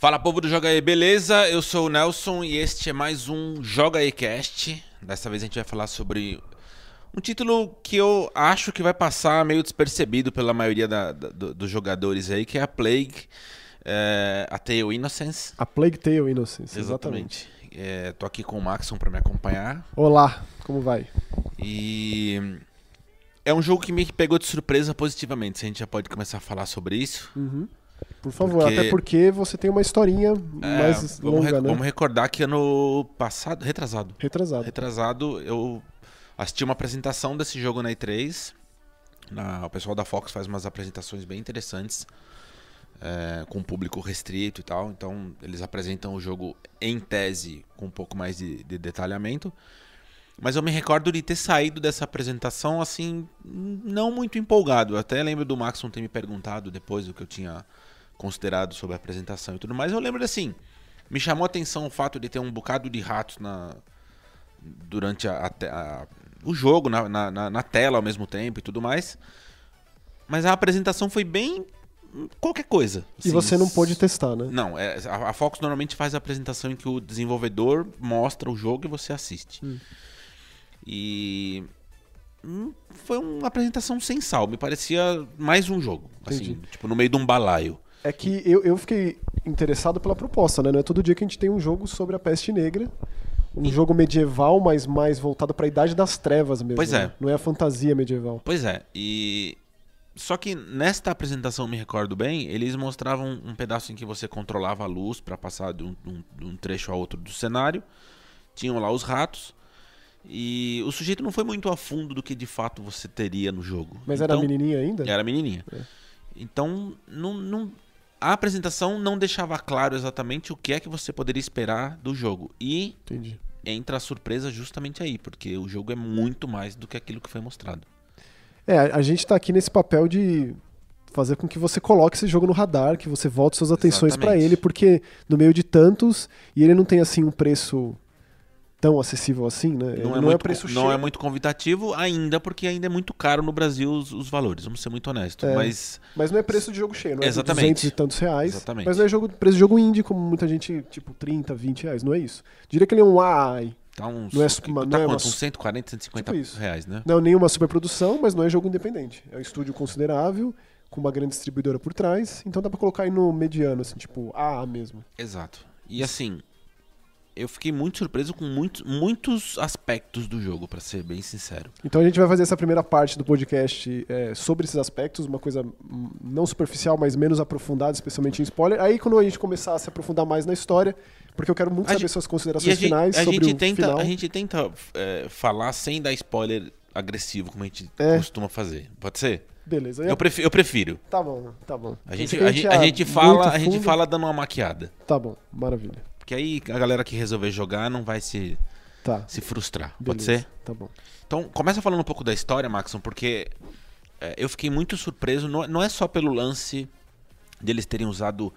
Fala povo do Joga aí, beleza? Eu sou o Nelson e este é mais um Joga aí Cast. Dessa vez a gente vai falar sobre um título que eu acho que vai passar meio despercebido pela maioria da, da, dos jogadores aí, que é a Plague, é, a Tale Innocence. A Plague Tale Innocence, exatamente. exatamente. É, tô aqui com o Maxon para me acompanhar. Olá, como vai? E é um jogo que me pegou de surpresa positivamente. Se a gente já pode começar a falar sobre isso. Uhum. Por favor, porque... até porque você tem uma historinha é, mais vamos longa, né? Vamos recordar que ano passado, retrasado. Retrasado. Retrasado, eu assisti uma apresentação desse jogo na E3. Na, o pessoal da Fox faz umas apresentações bem interessantes. É, com público restrito e tal. Então, eles apresentam o jogo em tese com um pouco mais de, de detalhamento. Mas eu me recordo de ter saído dessa apresentação assim, não muito empolgado. Eu até lembro do Maxon ter me perguntado depois o que eu tinha considerado sobre a apresentação e tudo mais. Eu lembro assim, me chamou a atenção o fato de ter um bocado de ratos na durante a, a, a o jogo, na, na, na, tela ao mesmo tempo e tudo mais. Mas a apresentação foi bem qualquer coisa. Assim, e você não pôde testar, né? Não, é, a, Fox normalmente faz a apresentação em que o desenvolvedor mostra o jogo e você assiste. Hum. E hum, foi uma apresentação sem sal, me parecia mais um jogo, assim, Entendi. tipo no meio de um balaio. É que eu, eu fiquei interessado pela proposta, né? Não é todo dia que a gente tem um jogo sobre a peste negra. Um e... jogo medieval, mas mais voltado para a idade das trevas mesmo. Pois é. Né? Não é a fantasia medieval. Pois é. E só que nesta apresentação, me recordo bem, eles mostravam um pedaço em que você controlava a luz para passar de um, de um, trecho a outro do cenário. Tinham lá os ratos. E o sujeito não foi muito a fundo do que de fato você teria no jogo. Mas então, era menininha ainda? Era menininha. É. Então, não, não, a apresentação não deixava claro exatamente o que é que você poderia esperar do jogo. E Entendi. entra a surpresa justamente aí, porque o jogo é muito mais do que aquilo que foi mostrado. É, a gente está aqui nesse papel de fazer com que você coloque esse jogo no radar, que você volte suas atenções para ele, porque no meio de tantos, e ele não tem assim um preço tão acessível assim, né? Não, é, não é, muito, preço não é muito convidativo ainda, porque ainda é muito caro no Brasil os, os valores, vamos ser muito honestos. É, mas... mas não é preço de jogo cheio, não é Exatamente. 200 e tantos reais. Exatamente. Mas não é jogo, preço de jogo indie, como muita gente, tipo 30, 20 reais, não é isso. Diria que ele é um AI. Tá uns, não é, uma, tá não é uma, uns 140, 150 tipo reais, né? Não é nenhuma superprodução, mas não é jogo independente. É um estúdio considerável, com uma grande distribuidora por trás, então dá pra colocar aí no mediano, assim, tipo AA mesmo. Exato. E assim, eu fiquei muito surpreso com muito, muitos aspectos do jogo, para ser bem sincero. Então a gente vai fazer essa primeira parte do podcast é, sobre esses aspectos, uma coisa não superficial, mas menos aprofundada, especialmente em spoiler. Aí quando a gente começar a se aprofundar mais na história, porque eu quero muito a saber gente, suas considerações finais a sobre gente o tenta, final. A gente tenta é, falar sem dar spoiler agressivo, como a gente é. costuma fazer. Pode ser? Beleza. Eu, prefiro, eu prefiro. Tá bom, tá bom. A gente, a, gente, a gente fala, a gente fala dando uma maquiada. Tá bom, maravilha. Porque aí a galera que resolver jogar não vai se, tá. se frustrar. Beleza. Pode ser? Tá bom. Então, começa falando um pouco da história, Maxon, porque é, eu fiquei muito surpreso. Não, não, é só pelo lance de eles terem usado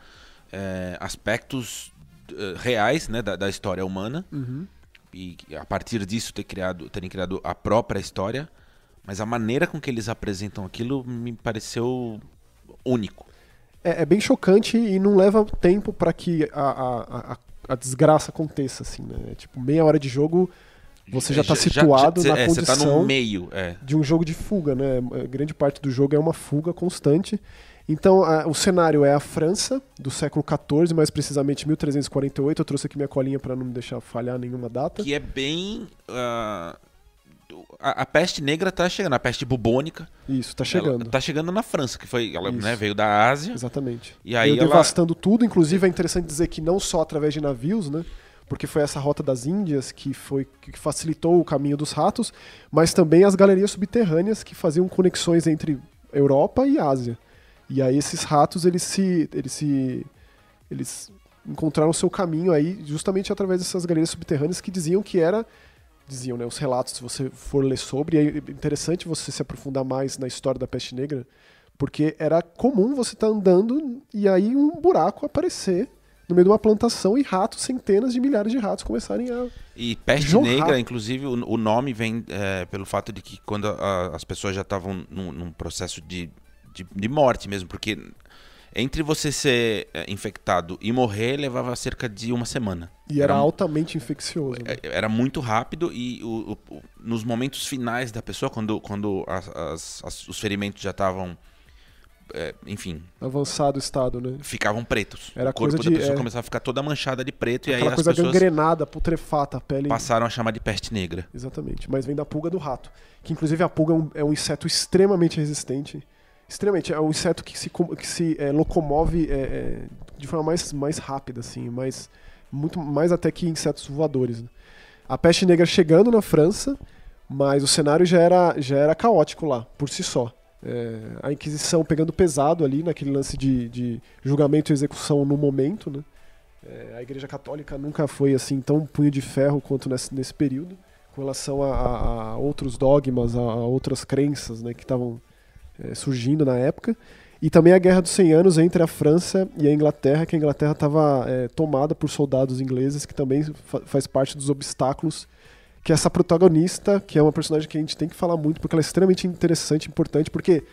é, aspectos uh, reais né, da, da, história humana. Uhum. E a partir disso ter criado, terem criado a própria história. Mas a maneira com que eles apresentam aquilo me pareceu único. É, é bem chocante e não leva tempo para que a, a, a, a desgraça aconteça, assim, né? Tipo, meia hora de jogo, você já está situado já, já, na é, condição tá no meio, é. de um jogo de fuga, né? Grande parte do jogo é uma fuga constante. Então, a, o cenário é a França, do século XIV, mais precisamente 1348. Eu trouxe aqui minha colinha para não me deixar falhar nenhuma data. Que é bem... Uh a, a, peste negra está chegando, a peste bubônica. Isso, está chegando. Está chegando na França, que foi, ela né, veio da Ásia. Exatamente. E aí ela... devastando tudo, inclusive é interessante dizer que não só através de navios, né? Porque foi essa rota das Índias que foi que facilitou o caminho dos ratos, mas também as galerias subterrâneas que faziam conexões entre Europa e Ásia. E aí esses ratos eles se eles se eles encontraram seu caminho aí justamente através dessas galerias subterrâneas que diziam que era diziam, né, os relatos, se você for ler sobre, é interessante você se aprofundar mais na história da peste negra, porque era comum você estar tá andando e aí um buraco aparecer no meio de uma plantação e ratos, centenas de milhares de ratos começarem a. E peste jorrar. negra, inclusive, o, o nome vem é, pelo fato de que quando a, as pessoas já estavam num, num, processo de, de, de, morte mesmo, porque entre você ser é, infectado e morrer levava cerca de uma semana. E era, era altamente infeccioso. Né? É, era muito rápido e o, o, nos momentos finais da pessoa, quando, quando as, as, as, os ferimentos já estavam. É, enfim. Avançado estado, né? Ficavam pretos. Era o corpo coisa da de, pessoa é... começava a ficar toda manchada de preto Aquela e aí as coisa pessoas gangrenada, putrefata, a pele. passaram a chamar de peste negra. Exatamente. Mas vem da pulga do rato. Que inclusive a pulga é um, é um inseto extremamente resistente extremamente. É um inseto que se, que se é, locomove é, é, de forma mais, mais rápida, assim, mais, muito mais até que insetos voadores. Né? A peste negra chegando na França, mas o cenário já era, já era caótico lá, por si só. É, a Inquisição pegando pesado ali naquele lance de, de julgamento e execução no momento. Né? É, a Igreja Católica nunca foi assim tão punho de ferro quanto nesse, nesse período, com relação a, a, a outros dogmas, a, a outras crenças né, que estavam é, surgindo na época. E também a Guerra dos 100 Anos entre a França e a Inglaterra, que a Inglaterra estava é, tomada por soldados ingleses, que também fa faz parte dos obstáculos que essa protagonista, que é uma personagem que a gente tem que falar muito, porque ela é extremamente interessante, importante, porque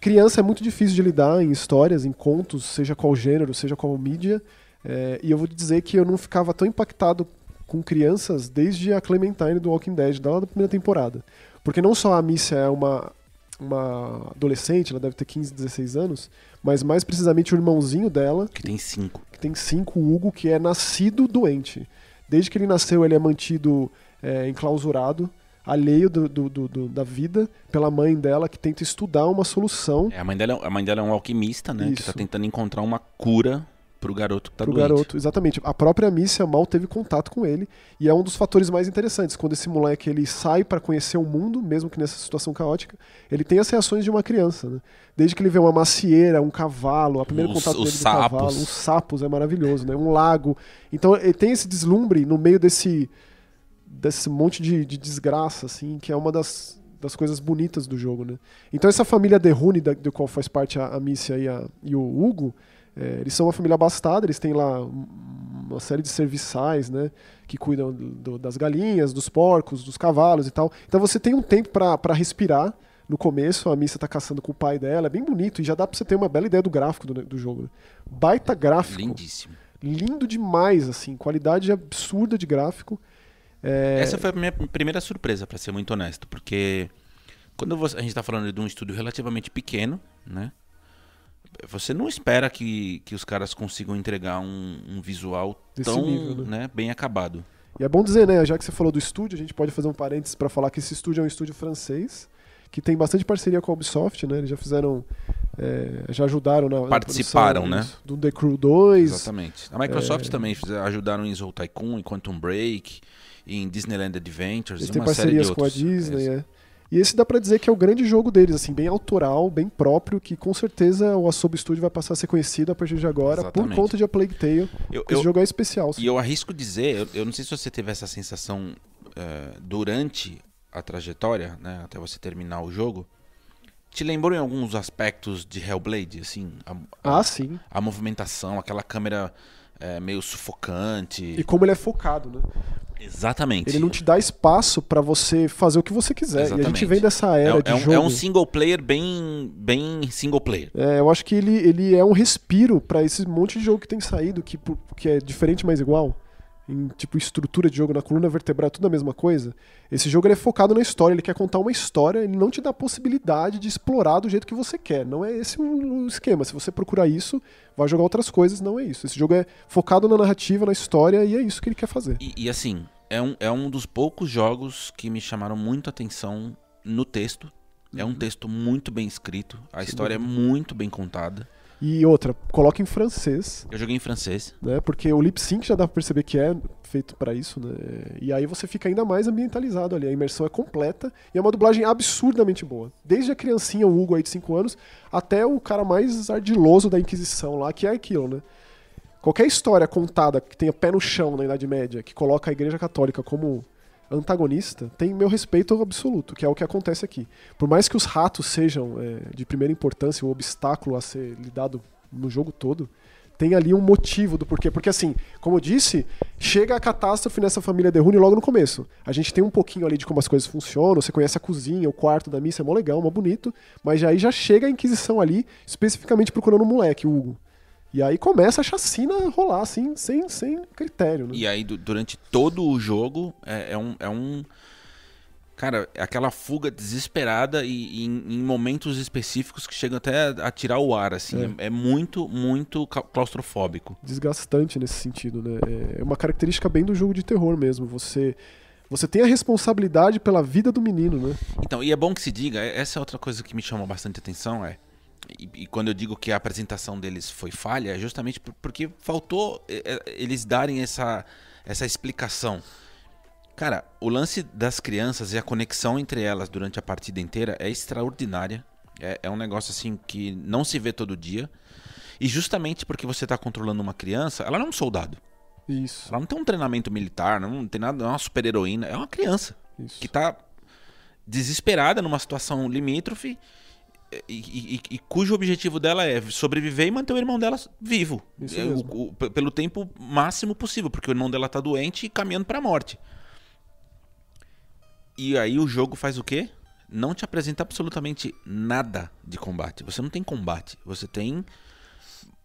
criança é muito difícil de lidar em histórias, em contos, seja qual gênero, seja qual mídia, é, e eu vou dizer que eu não ficava tão impactado com crianças desde a Clementine do Walking Dead, lá da primeira temporada. Porque não só a Missy é uma uma adolescente, ela deve ter 15, 16 anos, mas mais precisamente o irmãozinho dela. Que tem 5. Que tem 5, o Hugo, que é nascido doente. Desde que ele nasceu, ele é mantido é, enclausurado, alheio do, do, do, da vida, pela mãe dela, que tenta estudar uma solução. É, a, mãe dela, a mãe dela é um alquimista, né? Isso. Que está tentando encontrar uma cura Pro garoto que tá Pro doente. garoto, exatamente. A própria Missy mal teve contato com ele. E é um dos fatores mais interessantes. Quando esse moleque ele sai para conhecer o mundo, mesmo que nessa situação caótica, ele tem as reações de uma criança. Né? Desde que ele vê uma macieira, um cavalo, a primeira os, contato os dele sapos. com o cavalo, os sapos é maravilhoso, né? Um lago. Então ele tem esse deslumbre no meio desse, desse monte de, de desgraça, assim, que é uma das, das coisas bonitas do jogo, né? Então essa família Derrune, da, do qual faz parte a, a Missy e, a, e o Hugo, é, eles são uma família abastada, eles têm lá uma série de serviçais, né, que cuidam do, das galinhas, dos porcos, dos cavalos e tal. Então você tem um tempo para respirar. No começo, a Missa tá caçando com o pai dela, é bem bonito, e já dá pra você ter uma bela ideia do gráfico do, do jogo. Né? Baita gráfico. Lindíssimo. Lindo demais, assim, qualidade absurda de gráfico. É... Essa foi a minha primeira surpresa, para ser muito honesto, porque quando você, a gente tá falando de um estúdio relativamente pequeno, né? Você não espera que, que os caras consigam entregar um, um visual Desse tão nível, né? né? bem acabado. E é bom dizer, né, já que você falou do estúdio, a gente pode fazer um parênteses para falar que esse estúdio é um estúdio francês, que tem bastante parceria com a Ubisoft, né? Eles já fizeram. É, já ajudaram na. Participaram, na né? Do The Crew 2. Exatamente. A Microsoft é... também ajudaram em Soul Tycoon, em Quantum Break, em Disneyland Adventures. Eles têm parcerias com a Disney, é. E esse dá para dizer que é o grande jogo deles, assim, bem autoral, bem próprio, que com certeza o Asobo Studio vai passar a ser conhecido a partir de agora Exatamente. por conta de A Plague Tale. Eu, esse eu, jogo é especial. E eu arrisco dizer, eu, eu, não sei se você teve essa sensação uh, durante a trajetória, né, até você terminar o jogo, te lembrou em alguns aspectos de Hellblade, assim? A, a, ah, sim. A movimentação, aquela câmera é, meio sufocante. E como ele é focado, né? Exatamente. Ele não te dá espaço para você fazer o que você quiser. Exatamente. E a gente vem dessa era é, de é um, jogo. É um single player bem, bem single player. É, eu acho que ele, ele é um respiro para esse monte de jogo que tem saído, que, que é diferente, mas igual em tipo estrutura de jogo, na coluna vertebral, tudo a mesma coisa. Esse jogo é focado na história, ele quer contar uma história, ele não te dá a possibilidade de explorar do jeito que você quer. Não é esse o esquema. Se você procurar isso, vai jogar outras coisas, não é isso. Esse jogo é focado na narrativa, na história, e é isso que ele quer fazer. E, e assim, é um, é um dos poucos jogos que me chamaram muito a atenção no texto. É um uhum. texto muito bem escrito, a Sim, história é muito bem contada. E outra, coloca em francês. Eu joguei em francês. Né? Porque o lip sync já dá pra perceber que é feito para isso, né? E aí você fica ainda mais ambientalizado ali. A imersão é completa e é uma dublagem absurdamente boa. Desde a criancinha, o Hugo aí de 5 anos, até o cara mais ardiloso da Inquisição lá, que é aquilo, né? Qualquer história contada que tenha pé no chão na Idade Média, que coloca a Igreja Católica como antagonista, tem meu respeito absoluto, que é o que acontece aqui. Por mais que os ratos sejam é, de primeira importância um obstáculo a ser lidado no jogo todo, tem ali um motivo do porquê. Porque, assim, como eu disse, chega a catástrofe nessa família Derrune logo no começo. A gente tem um pouquinho ali de como as coisas funcionam, você conhece a cozinha, o quarto da missa, é mó legal, mó bonito, mas aí já chega a Inquisição ali, especificamente procurando um moleque, o Hugo. E aí começa a chacina a rolar, assim, sem, sem critério. Né? E aí, durante todo o jogo, é, é um. É um... Cara, é aquela fuga desesperada e, e em, em, momentos específicos que chegam até a, a tirar o ar, assim. É. é. é muito, muito claustrofóbico. Desgastante nesse sentido, né? É uma característica bem do jogo de terror mesmo. Você. Você tem a responsabilidade pela vida do menino, né? Então, e é bom que se diga, essa é outra coisa que me chama bastante atenção, é e, e, quando eu digo que a apresentação deles foi falha, é justamente porque faltou é, é, eles darem essa, essa explicação. Cara, o lance das crianças e a conexão entre elas durante a partida inteira é extraordinária. É, é um negócio assim que não se vê todo dia. E justamente porque você está controlando uma criança, ela não é um soldado. Isso. Ela não tem um treinamento militar, não tem nada, não é uma super heroína, é uma criança Isso. que está desesperada numa situação limítrofe e, e, e, cujo objetivo dela é sobreviver e manter o irmão dela vivo. É, o, o, pelo tempo máximo possível, porque o irmão dela tá doente e caminhando para a morte. E aí o jogo faz o quê? Não te apresenta absolutamente nada de combate. Você não tem combate. Você tem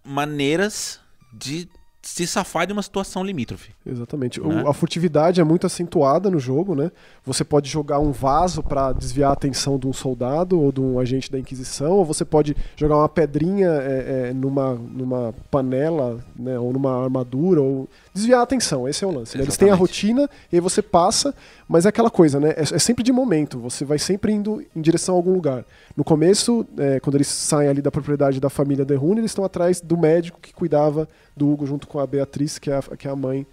maneiras de se safar de uma situação limítrofe. Exatamente. Né? O, a furtividade é muito acentuada no jogo, né? Você pode jogar um vaso para desviar a atenção de um soldado ou de um agente da Inquisição, ou você pode jogar uma pedrinha é, é, numa, numa panela, né? Ou numa armadura, ou desviar a atenção. Esse é o lance. Né? Eles têm a rotina e aí você passa, mas é aquela coisa, né? É, é, sempre de momento. Você vai sempre indo em direção a algum lugar. No começo, é, quando eles saem ali da propriedade da família Derrune, eles estão atrás do médico que cuidava do Hugo junto com a Beatriz, que é a, que é a mãe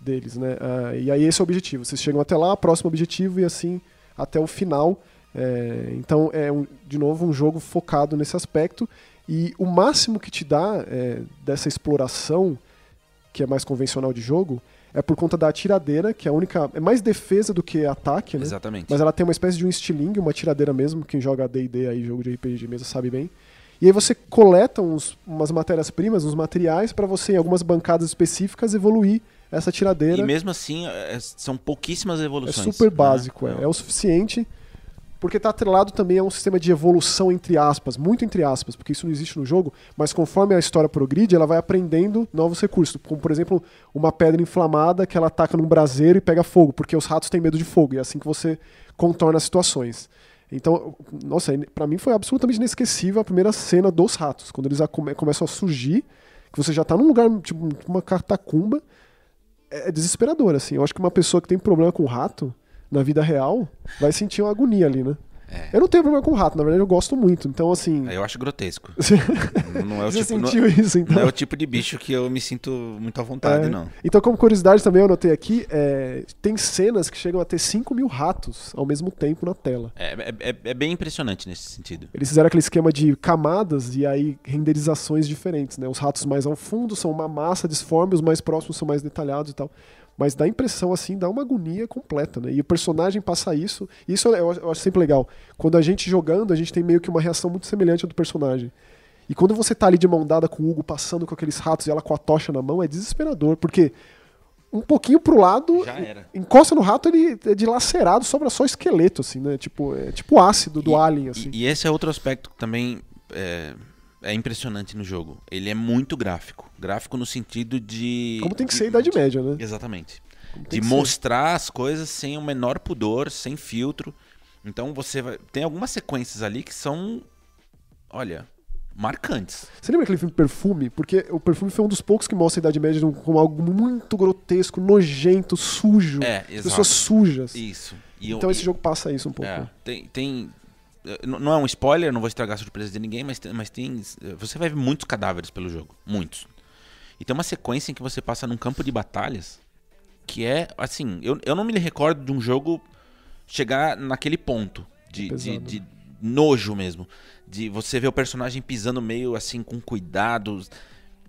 deles, né? Ah, e aí esse é o objetivo. Vocês chegam até lá, próximo objetivo e assim até o final. É, então é um, de novo um jogo focado nesse aspecto e o máximo que te dá é, dessa exploração que é mais convencional de jogo é por conta da atiradeira, que é a única. É mais defesa do que ataque, né? Exatamente. Mas ela tem uma espécie de um estilingue, uma atiradeira mesmo. Quem joga DD aí, jogo de RPG de mesa, sabe bem. E aí você coleta uns, umas matérias-primas, uns materiais, para você, em algumas bancadas específicas, evoluir essa tiradeira. E mesmo assim, é, são pouquíssimas evoluções. É super básico, né? é. é o suficiente porque está atrelado também a um sistema de evolução entre aspas, muito entre aspas, porque isso não existe no jogo, mas conforme a história progride, ela vai aprendendo novos recursos, como por exemplo, uma pedra inflamada que ela ataca num braseiro e pega fogo, porque os ratos têm medo de fogo, e é assim que você contorna as situações. Então, nossa, para mim foi absolutamente inesquecível a primeira cena dos ratos, quando eles começam a surgir, que você já está num lugar, tipo, uma catacumba, é desesperador, assim. Eu acho que uma pessoa que tem problema com rato, na vida real, vai sentir uma agonia ali, né? É. Eu não tenho problema com rato, na verdade eu gosto muito. Então, assim. Eu acho grotesco. não é o Você tipo, sentiu não, isso, então? Não é o tipo de bicho que eu me sinto muito à vontade, é. não. Então, como curiosidade também, eu anotei aqui: é, tem cenas que chegam a ter 5 mil ratos ao mesmo tempo na tela. É, é, é, é, bem impressionante nesse sentido. Eles fizeram aquele esquema de camadas e aí renderizações diferentes, né? Os ratos mais ao fundo são uma massa disforme, os mais próximos são mais detalhados e tal. Mas dá impressão, assim, dá uma agonia completa, né? E o personagem passa isso. Isso eu acho sempre legal. Quando a gente jogando, a gente tem meio que uma reação muito semelhante à do personagem. E quando você tá ali de mão dada com o Hugo passando com aqueles ratos e ela com a tocha na mão, é desesperador, porque um pouquinho pro lado, encosta no rato, ele é dilacerado, sobra só esqueleto, assim, né? Tipo, é tipo ácido do e, Alien, assim. E, e, esse é outro aspecto que também é, é impressionante no jogo. Ele é muito gráfico. Gráfico no sentido de. Como tem que ser a Idade Média, né? Exatamente. De mostrar ser. as coisas sem o menor pudor, sem filtro. Então você vai. Tem algumas sequências ali que são. Olha. Marcantes. Você lembra aquele filme Perfume? Porque o Perfume foi um dos poucos que mostra a Idade Média como algo muito grotesco, nojento, sujo. É, exato. Pessoas sujas. Isso. E então esse e... jogo passa isso um pouco. É, tem, tem não é um spoiler, não vou estragar a surpresa de ninguém, mas, mas tem. Você vai ver muitos cadáveres pelo jogo. Muitos. E tem uma sequência em que você passa num campo de batalhas que é, assim, eu, eu não me recordo de um jogo chegar naquele ponto de, de, de, nojo mesmo. De você ver o personagem pisando meio assim com cuidado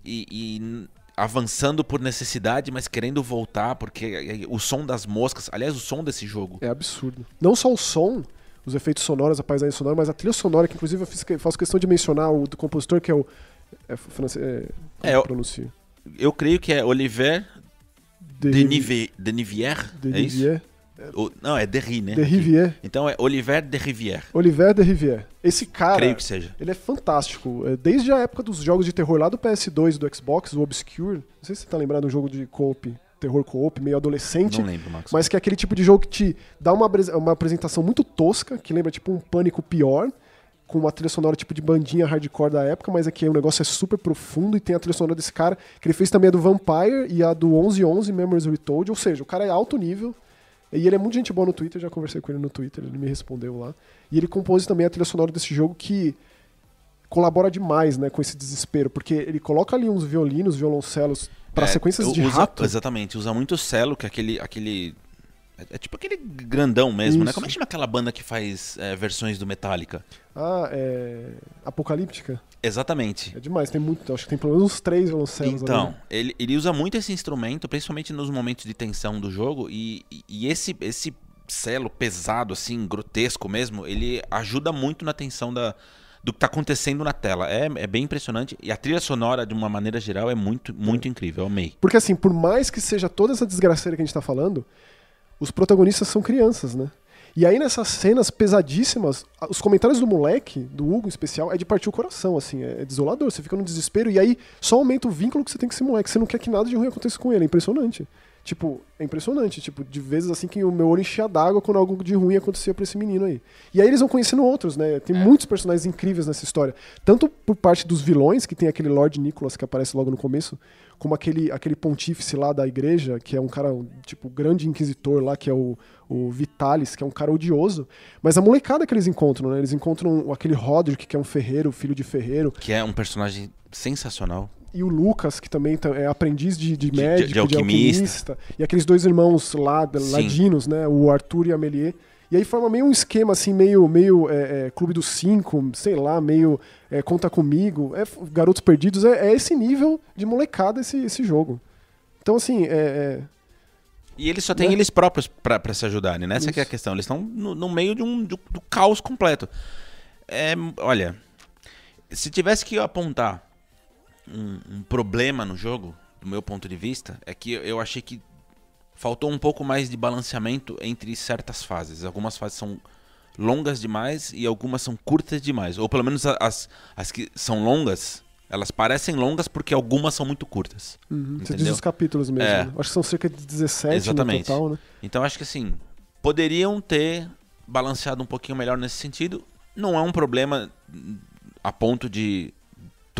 e, e avançando por necessidade, mas querendo voltar, porque o som das moscas. Aliás, o som desse jogo. É absurdo. Não só o som, os efeitos sonoros, a paisagem sonora, mas a trilha sonora, que inclusive eu fiz, faço questão de mencionar o do compositor, que é o É francês. É, é eu, pronuncia? Eu creio que é Oliver de, de, Nive, de Nivière. De é isso? O, não, é Derry, né? De Rivière. Então é Oliver de Rivière. Oliver de Rivière. Esse cara. Creio que seja. Ele é fantástico. É, desde a época dos jogos de terror lá do PS2 do Xbox, o Obscure. Não sei se você tá lembrando um jogo de co-op, terror co-op, meio adolescente. Não lembro, Max. Mas que é aquele tipo de jogo que te dá uma, uma apresentação muito tosca, que lembra tipo um pânico pior com uma trilha sonora tipo de bandinha hardcore da época, mas aqui o negócio é super profundo e tem a trilha sonora desse cara, que ele fez também a do Vampire e a do 1111 Memories Retold, ou seja, o cara é alto nível, e ele é muito gente boa no Twitter, já conversei com ele no Twitter, ele me respondeu lá. E ele compôs também a trilha sonora desse jogo que colabora demais, né, com esse desespero, porque ele coloca ali uns violinos, violoncelos para é, sequências de usa, rato. Exatamente, usa muito cello, que é aquele aquele é, é tipo aquele grandão mesmo, Isso. né? Como é que chama aquela banda que faz é, versões do Metallica? Ah, é. Apocalíptica? Exatamente. É demais, tem muito. Acho que tem pelo menos uns três violoncelos Então, ali. ele, ele usa muito esse instrumento, principalmente nos momentos de tensão do jogo, e, e esse, esse celo pesado, assim, grotesco mesmo, ele ajuda muito na tensão da, do que está acontecendo na tela. É, é bem impressionante. E a trilha sonora, de uma maneira geral, é muito, muito é. incrível. Eu amei. Porque, assim, por mais que seja toda essa desgraceira que a gente está falando, os protagonistas são crianças, né? E aí nessas cenas pesadíssimas, os comentários do moleque, do Hugo em especial, é de partir o coração, assim, é, desolador. Você fica no desespero e aí só aumenta o vínculo que você tem com esse moleque. Você não quer que nada de ruim aconteça com ele, é impressionante. Tipo, é impressionante, tipo, de vezes assim que o meu olho enchia d'água quando algo de ruim acontecia pra esse menino aí. E aí eles vão conhecendo outros, né? Tem é. muitos personagens incríveis nessa história. Tanto por parte dos vilões, que tem aquele Lord Nicholas que aparece logo no começo, como aquele, aquele pontífice lá da igreja, que é um cara, tipo, grande inquisitor lá, que é o, o Vitalis, que é um cara odioso. Mas a molecada que eles encontram, né? Eles encontram aquele Roderick, que é um ferreiro, filho de ferreiro. Que é um personagem sensacional. E o Lucas, que também tá, é aprendiz de, de médico, de, de, alquimista. de, alquimista. E aqueles dois irmãos lá, ladinos, né? O Arthur e a Melier. E aí forma meio um esquema assim, meio, meio é, é, Clube dos Cinco, sei lá, meio é, Conta Comigo, é, Garotos Perdidos, é, é, esse nível de molecada esse, esse jogo. Então, assim, é... é e eles só têm né? eles próprios para se ajudarem, né? Essa é a questão. Eles estão no, no, meio de um do, do caos completo. Olha, se tivesse que apontar um, um problema no jogo, do meu ponto de vista, é que eu achei que faltou um pouco mais de balanceamento entre certas fases. Algumas fases são longas demais e algumas são curtas demais. Ou pelo menos as, as que são longas, elas parecem longas porque algumas são muito curtas. Uhum, você diz os capítulos mesmo. É. Né? Acho que são cerca de 17 Exatamente. no total, né? Então acho que assim, poderiam ter balanceado um pouquinho melhor nesse sentido. Não é um problema a ponto de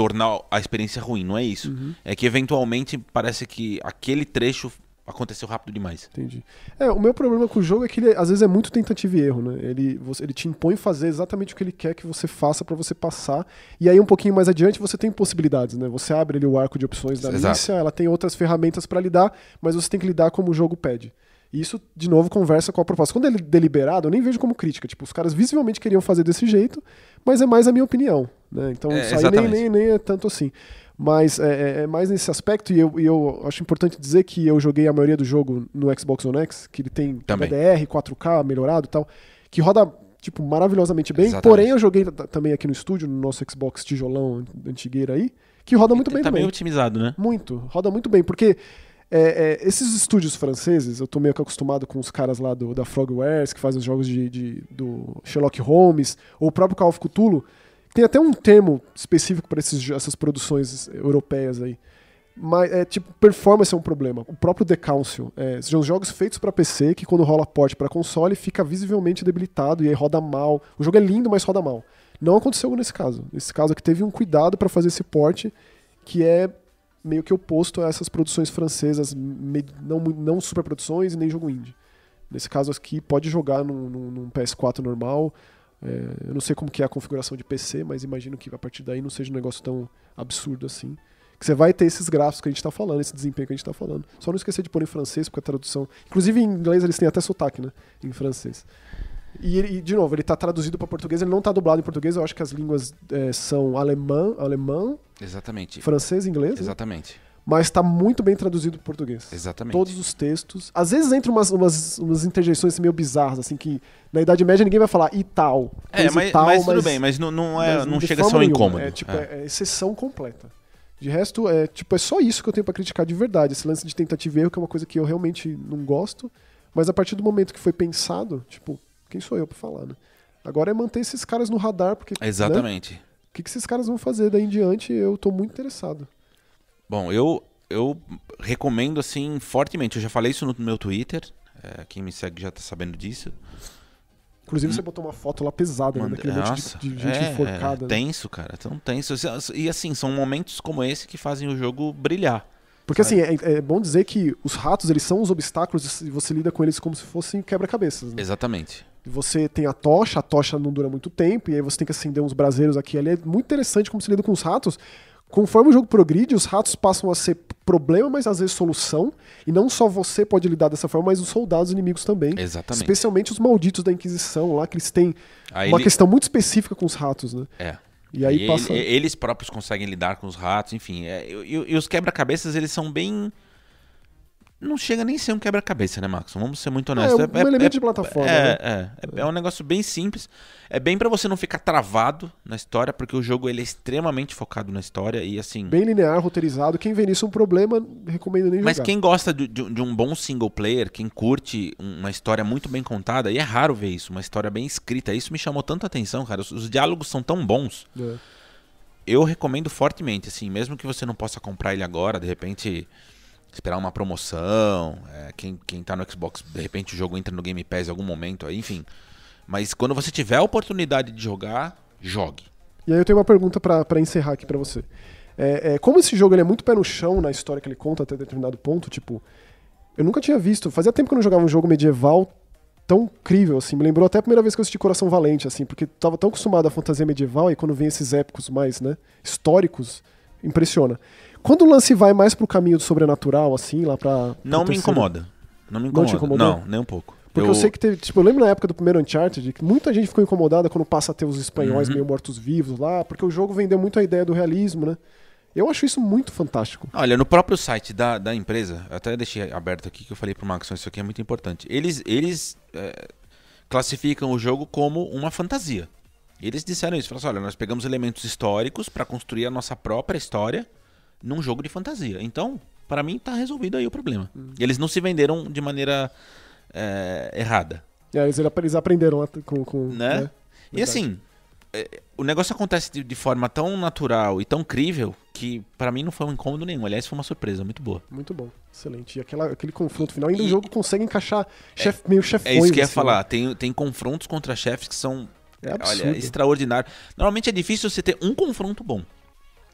tornar a experiência ruim, não é isso. Uhum. É que eventualmente parece que aquele trecho aconteceu rápido demais. Entendi. É, o meu problema com o jogo é que ele às vezes é muito tentativa e erro, né? Ele, você, ele te impõe fazer exatamente o que ele quer que você faça para você passar. E aí um pouquinho mais adiante você tem possibilidades, né? Você abre ali o arco de opções da Exato. ela tem outras ferramentas para lidar, mas você tem que lidar como o jogo pede. E isso, de novo, conversa com a proposta. Quando ele é deliberado, eu nem vejo como crítica. Tipo, os caras visivelmente queriam fazer desse jeito, mas é mais a minha opinião. Né? Então, é, isso aí nem, nem, nem é tanto assim. Mas é, é, é, mais nesse aspecto, e eu, e eu acho importante dizer que eu joguei a maioria do jogo no Xbox One X, que ele tem também. HDR, 4K, melhorado e tal, que roda tipo, maravilhosamente bem. Exatamente. Porém, eu joguei também aqui no estúdio, no nosso Xbox tijolão antigueira aí, que roda muito e bem tá também. Tá bem otimizado, né? Muito, roda muito bem, porque é, é, esses estúdios franceses, eu tô meio que acostumado com os caras lá do, da Frogwares, que fazem os jogos de, de, do Sherlock Holmes, ou o próprio Call of Cthulhu, tem até um termo específico para essas produções europeias aí. Mas é tipo, performance é um problema. O próprio The Council. É, são jogos feitos para PC que quando rola porte para console fica visivelmente debilitado e aí roda mal. O jogo é lindo, mas roda mal. Não aconteceu nesse caso. Nesse caso aqui teve um cuidado para fazer esse porte que é meio que oposto a essas produções francesas, não, não superproduções e nem jogo indie. Nesse caso aqui, pode jogar num, num PS4 normal, é, eu não sei como que é a configuração de PC, mas imagino que a partir daí não seja um negócio tão absurdo assim. Que você vai ter esses gráficos que a gente está falando, esse desempenho que a gente está falando. Só não esquecer de pôr em francês, porque a tradução. Inclusive em inglês eles têm até sotaque, né? Em francês. E, e de novo, ele está traduzido para português, ele não está dublado em português, eu acho que as línguas é, são alemão, alemão. Exatamente. Francês e inglês. Né? Exatamente. Né? Mas está muito bem traduzido para português. Exatamente. Todos os textos. Às vezes entram umas, umas, umas interjeições meio bizarras, assim, que na Idade Média ninguém vai falar e tal. É, coisa mas, tal, mas tudo bem, mas não, não, é, mas não chega a ser um nenhuma. incômodo. É, tipo, É. é, é exceção completa. De resto, é, tipo, é só isso que eu tenho pra criticar de verdade. Esse lance de tentativa e erro, que é uma coisa que eu realmente não gosto. Mas a partir do momento que foi pensado, tipo, quem sou eu pra falar, né? Agora é manter esses caras no radar, porque. né, Exatamente. O que, que esses caras vão fazer daí em diante, eu tô muito interessado. Bom, eu, eu recomendo assim fortemente. Eu já falei isso no meu Twitter. é, quem me segue já tá sabendo disso. Inclusive, você botou uma foto lá pesada, né? Daquele Nossa, de, de gente é, enforcada. É, né? tenso, cara. Tão tenso. E assim, são momentos como esse que fazem o jogo brilhar. Porque assim, é, é bom dizer que os ratos, eles são os obstáculos e você lida com eles como se fossem quebra-cabeças. Né? Exatamente. Você tem a tocha, a tocha não dura muito tempo, e aí você tem que acender uns braseiros aqui e ali. É muito interessante como se lida com os ratos. Conforme o jogo progride, os ratos passam a ser problema, mas às vezes solução. E não só você pode lidar dessa forma, mas os soldados inimigos também. Exatamente. Especialmente os malditos da Inquisição lá, que eles têm Aí uma ele- questão muito específica com os ratos, né? É. E aí E passa. ele- eles próprios conseguem lidar com os ratos, enfim. é, e, e- e os quebra-cabeças, eles são bem. Não chega nem a ser um quebra-cabeça, né, Max? Vamos ser muito honestos. É, um elemento de plataforma, É, né? é, é, é um negócio bem simples. É bem pra você não ficar travado na história, porque o jogo ele é extremamente focado na história e assim. Bem linear, roteirizado. Quem vê nisso um problema, recomendo nem Mas jogar. quem gosta de, de- de um bom single player, quem curte uma história muito bem contada, e é raro ver isso, uma história bem escrita, isso me chamou tanta atenção, cara. Os, os diálogos são tão bons. É. Eu recomendo fortemente, assim, mesmo que você não possa comprar ele agora, de repente esperar uma promoção, é, quem, quem tá no Xbox, de repente o jogo entra no Game Pass em algum momento, aí, enfim. Mas quando você tiver a oportunidade de jogar, jogue. E aí eu tenho uma pergunta pra encerrar aqui pra você. É, é, como esse jogo ele é muito pé no chão na história que ele conta até determinado ponto, tipo, eu nunca tinha visto, fazia tempo que eu não jogava um jogo medieval tão incrível, assim, me lembrou até a primeira vez que eu assisti Coração Valente, assim, porque tava tão acostumado à fantasia medieval e quando vem esses épicos mais, né, históricos, impressiona. Quando o lance vai mais pro caminho do sobrenatural, assim, lá pra... Não me incomoda. Não me Não te incomoda. incomodou? Não, nem um pouco. Porque eu... sei que teve, tipo, eu lembro na época do primeiro Uncharted que muita gente ficou incomodada quando passa a ter os espanhóis Uhum. meio mortos-vivos lá, porque o jogo vendeu muito a ideia do realismo, né? Eu acho isso muito fantástico. Olha, no próprio site da, da empresa, eu até deixei aberto aqui que eu falei pro Max, isso aqui é muito importante. Eles, eles é, classificam o jogo como uma fantasia. Eles disseram isso, falaram assim, olha, nós pegamos elementos históricos para construir a nossa própria história num jogo de fantasia. Então, para mim, tá resolvido aí o problema. Hum. Eles não se venderam de maneira é, errada. E aí eles, eles aprenderam com. com Né? né? E assim, é, o negócio acontece de, de forma tão natural e tão crível que para mim não foi um incômodo nenhum. Aliás, foi uma surpresa muito boa. Muito bom, excelente. E aquela, aquele confronto final, ainda E- o jogo consegue encaixar chef, meio chefões. É isso que eu ia assim, falar. Tem, tem confrontos contra chefes que são É absurdo. olha, extraordinários. Normalmente é difícil você ter um confronto bom.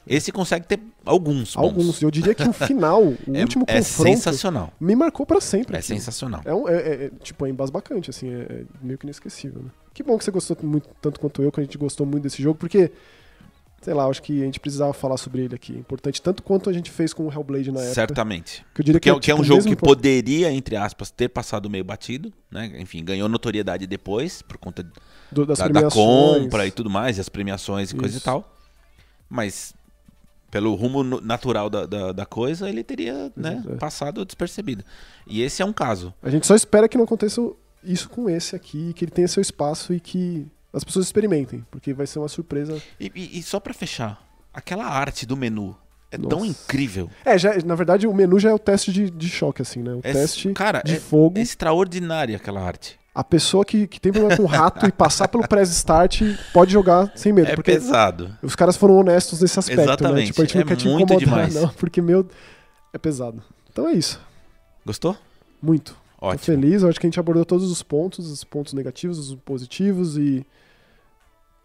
Esse consegue ter alguns bons. Alguns. Eu diria que o final, o É, último é confronto, sensacional. me marcou pra sempre. É aquilo. sensacional. É, um, é, é- é, tipo, é embasbacante, assim, é, é meio que inesquecível, né? Que bom que você gostou muito, tanto quanto eu, que a gente gostou muito desse jogo, porque, sei lá, acho que a gente precisava falar sobre ele aqui. Importante tanto quanto a gente fez com o Hellblade na época. Certamente. Que eu diria Que é, que é um tipo, jogo que impor- poderia, entre aspas, ter passado meio batido, né? Enfim, ganhou notoriedade depois, por conta do- das da, da compra e tudo mais, e as premiações e coisa e Isso. tal. Mas pelo rumo natural da, da, da coisa, ele teria né, é. passado despercebido. E esse é um caso. A gente só espera que não aconteça isso com esse aqui, que ele tenha seu espaço e que as pessoas experimentem, porque vai ser uma surpresa. E, e- e só pra fechar, aquela arte do menu é tão Nossa. incrível. É, já, na verdade o menu já é o teste de, de choque, assim, né? O É, teste cara, de é- fogo. É extraordinária aquela arte. A pessoa que, que tem problema com rato e passar pelo press start pode jogar sem medo. É porque pesado. os caras foram honestos nesse aspecto, né? Exatamente. Tipo, a gente não É quer te incomodar, demais. não, porque, meu, é pesado. Então é isso. Gostou? Muito. Tô Ótimo. feliz, eu acho que a gente abordou todos os pontos, os pontos negativos, os positivos e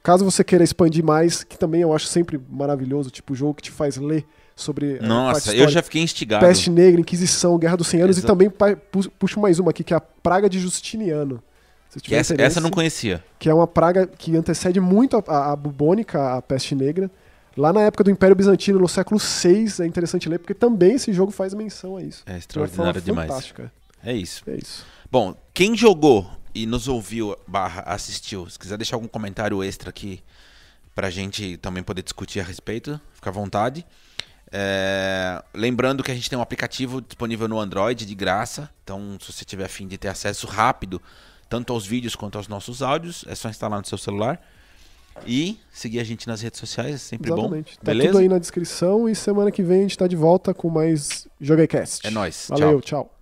caso você queira expandir mais, que também eu acho sempre maravilhoso, tipo jogo que te faz ler sobre a parte Nossa, eu já fiquei instigado. Peste Negra, Inquisição, Guerra dos 100 Anos Exa- e também puxo mais uma aqui que é a Praga de Justiniano. Que essa, essa eu não conhecia. que é uma praga que antecede muito a, a, bubônica, a peste negra. Lá na época do Império Bizantino, no século VI, é interessante ler, porque também esse jogo faz menção a isso. É extraordinário demais. fantástica. É isso. É isso. Bom, quem jogou e nos ouviu barra assistiu, se quiser deixar algum comentário extra aqui pra gente também poder discutir a respeito, fica à vontade. É, lembrando que a gente tem um aplicativo disponível no Android de graça. Então, se você tiver afim de ter acesso rápido, tanto aos vídeos quanto aos nossos áudios, é só instalar no seu celular. E seguir a gente nas redes sociais, é sempre Exatamente. bom. Tá Beleza? tudo aí na descrição e semana que vem a gente tá de volta com mais JogaCast. É nóis. Valeu, Tchau. tchau.